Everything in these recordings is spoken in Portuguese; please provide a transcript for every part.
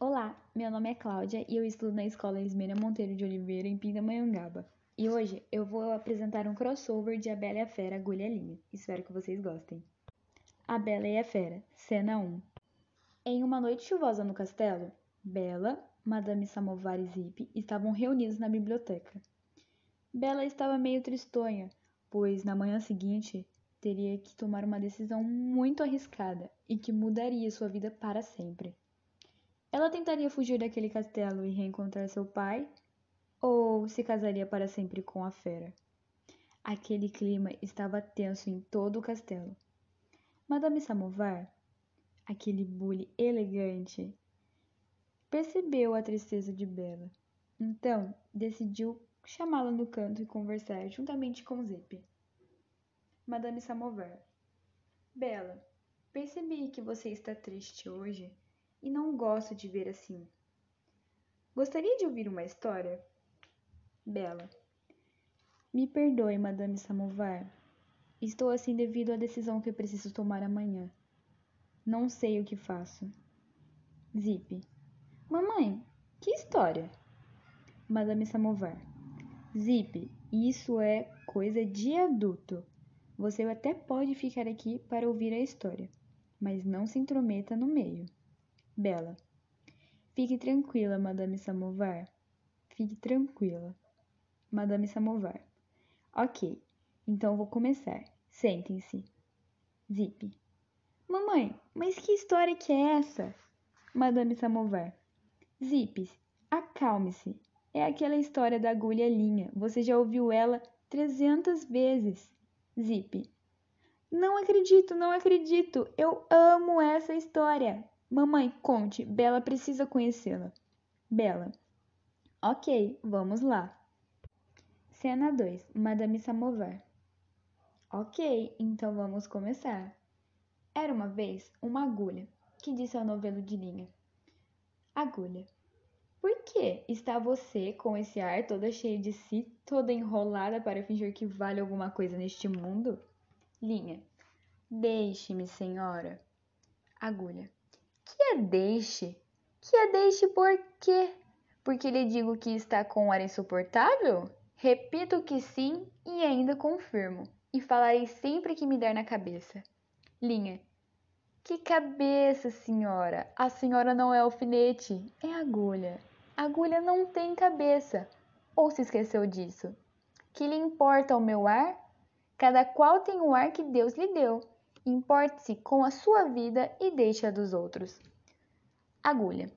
Olá, meu nome é Cláudia e eu estudo na Escola Ismênia Monteiro de Oliveira, em Pindamonhangaba. E hoje eu vou apresentar um crossover de A Bela e a Fera, Agulha Linha. Espero que vocês gostem. A Bela e a Fera, Cena 1 Em uma noite chuvosa no castelo, Bela, Madame Samovar e Zip estavam reunidos na biblioteca. Bela estava meio tristonha, pois na manhã seguinte teria que tomar uma decisão muito arriscada e que mudaria sua vida para sempre. Ela tentaria fugir daquele castelo e reencontrar seu pai, ou se casaria para sempre com a fera? Aquele clima estava tenso em todo o castelo. Madame Samovar, aquele bule elegante, percebeu a tristeza de Bela. Então, decidiu chamá-la no canto e conversar juntamente com Zip. Madame Samovar. Bela, percebi que você está triste hoje e não gosto de ver assim. Gostaria de ouvir uma história? Bela. Me perdoe, Madame Samovar. Estou assim devido à decisão que preciso tomar amanhã. Não sei o que faço. Zip. Mamãe, que história? Madame Samovar. Zip, isso é coisa de adulto. Você até pode ficar aqui para ouvir a história, mas não se intrometa no meio. Bela. Fique tranquila, Madame Samovar. Fique tranquila. Madame Samovar. Ok, então vou começar. Sentem-se. Zip. Mamãe, mas que história que é essa? Madame Samovar. Zip, acalme-se. É aquela história da agulha linha. Você já ouviu ela trezentas vezes. Zip. Não acredito, não acredito. Eu amo essa história. Mamãe, conte. Bela precisa conhecê-la. Bela. Ok, vamos lá. Cena 2. Madame Samovar. Ok, então vamos começar. Era uma vez uma agulha que disse ao novelo de linha: Agulha, por que está você com esse ar toda cheia de si, toda enrolada para fingir que vale alguma coisa neste mundo? Linha. Deixe-me, senhora. Agulha. A deixe? Que a deixe por quê? Porque lhe digo que está com um ar insuportável? Repito que sim e ainda confirmo, e falarei sempre que me der na cabeça. Linha. Que cabeça, senhora? A senhora não é alfinete, é agulha. Agulha não tem cabeça. Ou se esqueceu disso? Que lhe importa o meu ar? Cada qual tem o ar que Deus lhe deu. Importe-se com a sua vida e deixe a dos outros. Agulha.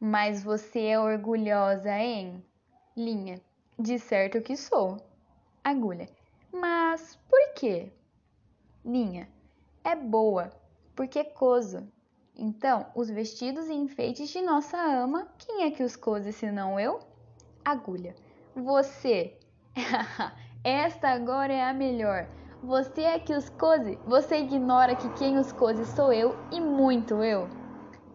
Mas você é orgulhosa, hein? Linha. De certo que sou. Agulha. Mas por quê? Linha. É boa, porque coso. Então, os vestidos e enfeites de nossa ama, quem é que os cose senão eu? Agulha. Você. Esta agora é a melhor. Você é que os cose. Você ignora que quem os cose sou eu e muito eu.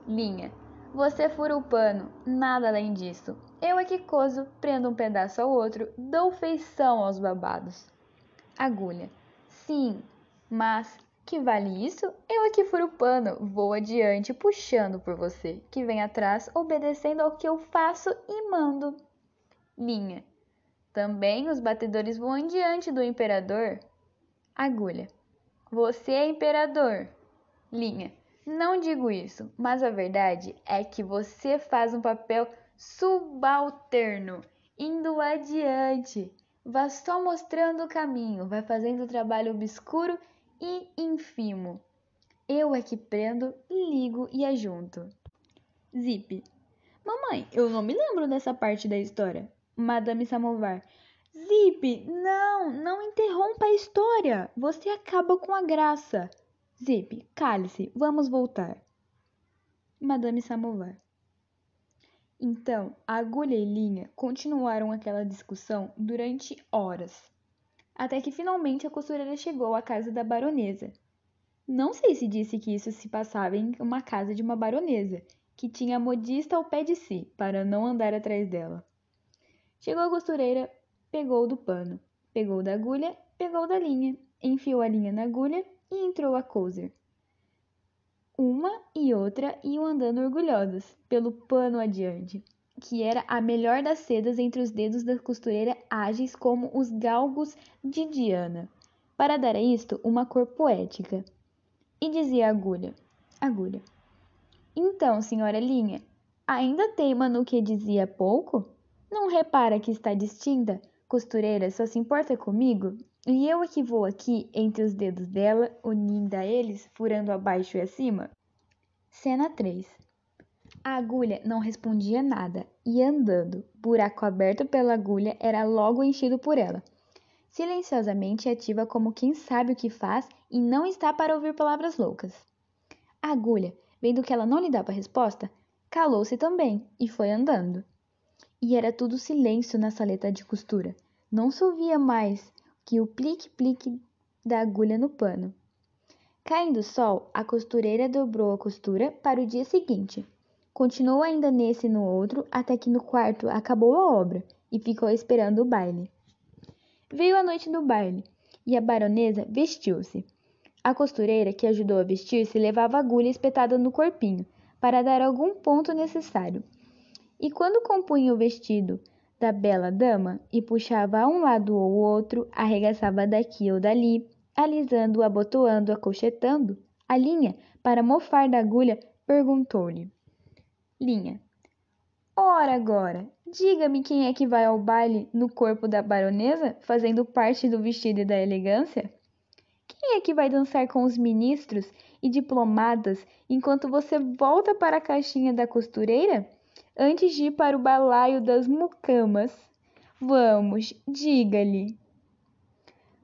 Linha. Você fura o pano, nada além disso. Eu é que coso, prendo um pedaço ao outro, dou feição aos babados. Agulha. Sim, mas que vale isso? Eu aqui furo o pano, vou adiante puxando por você, que vem atrás obedecendo ao que eu faço e mando. Linha. Também os batedores vão diante do imperador. Agulha. Você é imperador. Linha. Não digo isso, mas a verdade é que você faz um papel subalterno, indo adiante. Vá só mostrando o caminho, vai fazendo o trabalho obscuro e infimo. Eu é que prendo, ligo e ajunto. Zip. Mamãe, eu não me lembro dessa parte da história. Madame Samovar. Zip, não, não interrompa a história. Você acaba com a graça. Zip, cale-se, vamos voltar. Madame Samovar. Então, a agulha e linha continuaram aquela discussão durante horas até que finalmente a costureira chegou à casa da baronesa. Não sei se disse que isso se passava em uma casa de uma baronesa, que tinha a modista ao pé de si, para não andar atrás dela. Chegou a costureira, pegou do pano, pegou da agulha, pegou da linha, enfiou a linha na agulha e entrou a coser. Uma e outra iam andando orgulhosas pelo pano adiante, que era a melhor das sedas entre os dedos da costureira ágeis como os galgos de Diana, para dar a isto uma cor poética. E dizia a agulha: Agulha. Então, senhora Linha, ainda teima no que dizia há pouco? Não repara que está distinta? Costureira só se importa comigo? E eu é que vou aqui entre os dedos dela, unindo a eles, furando abaixo e acima? Cena 3 A agulha não respondia nada, ia andando. Buraco aberto pela agulha era logo enchido por ela. Silenciosamente ativa como quem sabe o que faz e não está para ouvir palavras loucas. A agulha, vendo que ela não lhe dava resposta, calou-se também e foi andando. E era tudo silêncio na saleta de costura. Não se ouvia mais que o plique-plique da agulha no pano. Caindo o sol, a costureira dobrou a costura para o dia seguinte. Continuou ainda nesse e no outro, até que no quarto acabou a obra e ficou esperando o baile. Veio a noite do baile e a baronesa vestiu-se. A costureira que ajudou a vestir-se levava a agulha espetada no corpinho, para dar algum ponto necessário. E quando compunha o vestido da bela dama e puxava a um lado ou outro, arregaçava daqui ou dali, alisando, abotoando, acochetando, a linha, para mofar da agulha, perguntou-lhe: Linha, ora agora, diga-me quem é que vai ao baile no corpo da baronesa, fazendo parte do vestido e da elegância? Quem é que vai dançar com os ministros e diplomadas enquanto você volta para a caixinha da costureira? Antes de ir para o balaio das mucamas. Vamos, diga-lhe.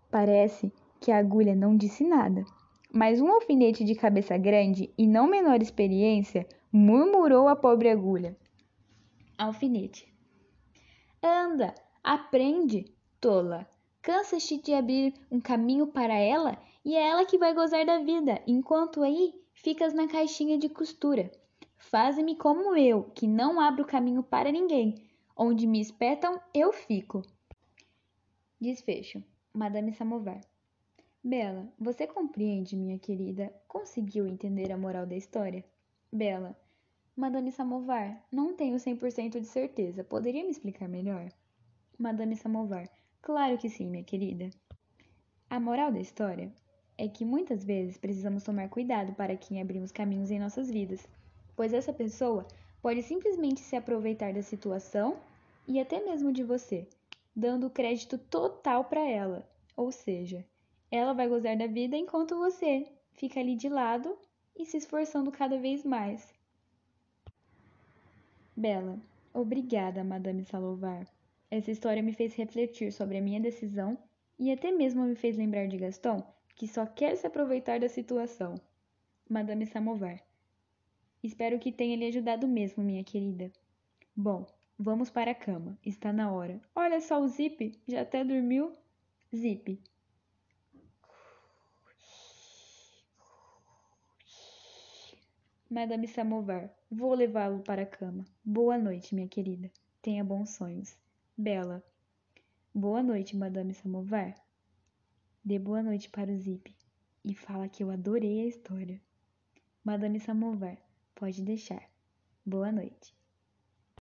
Parece que a agulha não disse nada, mas um alfinete de cabeça grande e não menor experiência murmurou a pobre agulha. Alfinete. Anda, aprende, tola. Cansas-te de abrir um caminho para ela e é ela que vai gozar da vida, enquanto aí ficas na caixinha de costura. Faze-me como eu, que não abro caminho para ninguém. Onde me espetam, eu fico. Desfecho. Madame Samovar. Bela, você compreende, minha querida? Conseguiu entender a moral da história? Bela. Madame Samovar, não tenho 100% de certeza. Poderia me explicar melhor? Madame Samovar. Claro que sim, minha querida. A moral da história é que muitas vezes precisamos tomar cuidado para quem abrimos caminhos em nossas vidas, pois essa pessoa pode simplesmente se aproveitar da situação e até mesmo de você, dando crédito total para ela. Ou seja, ela vai gozar da vida enquanto você fica ali de lado e se esforçando cada vez mais. Bela, obrigada, Madame Salovar. Essa história me fez refletir sobre a minha decisão e até mesmo me fez lembrar de Gaston, que só quer se aproveitar da situação. Madame Samovar. Espero que tenha lhe ajudado mesmo, minha querida. Bom, vamos para a cama. Está na hora. Olha só o Zip, já até dormiu. Zip. Madame Samovar, vou levá-lo para a cama. Boa noite, minha querida. Tenha bons sonhos. Bela. Boa noite, Madame Samovar. Dê boa noite para o Zip e fala que eu adorei a história. Madame Samovar, pode deixar. Boa noite.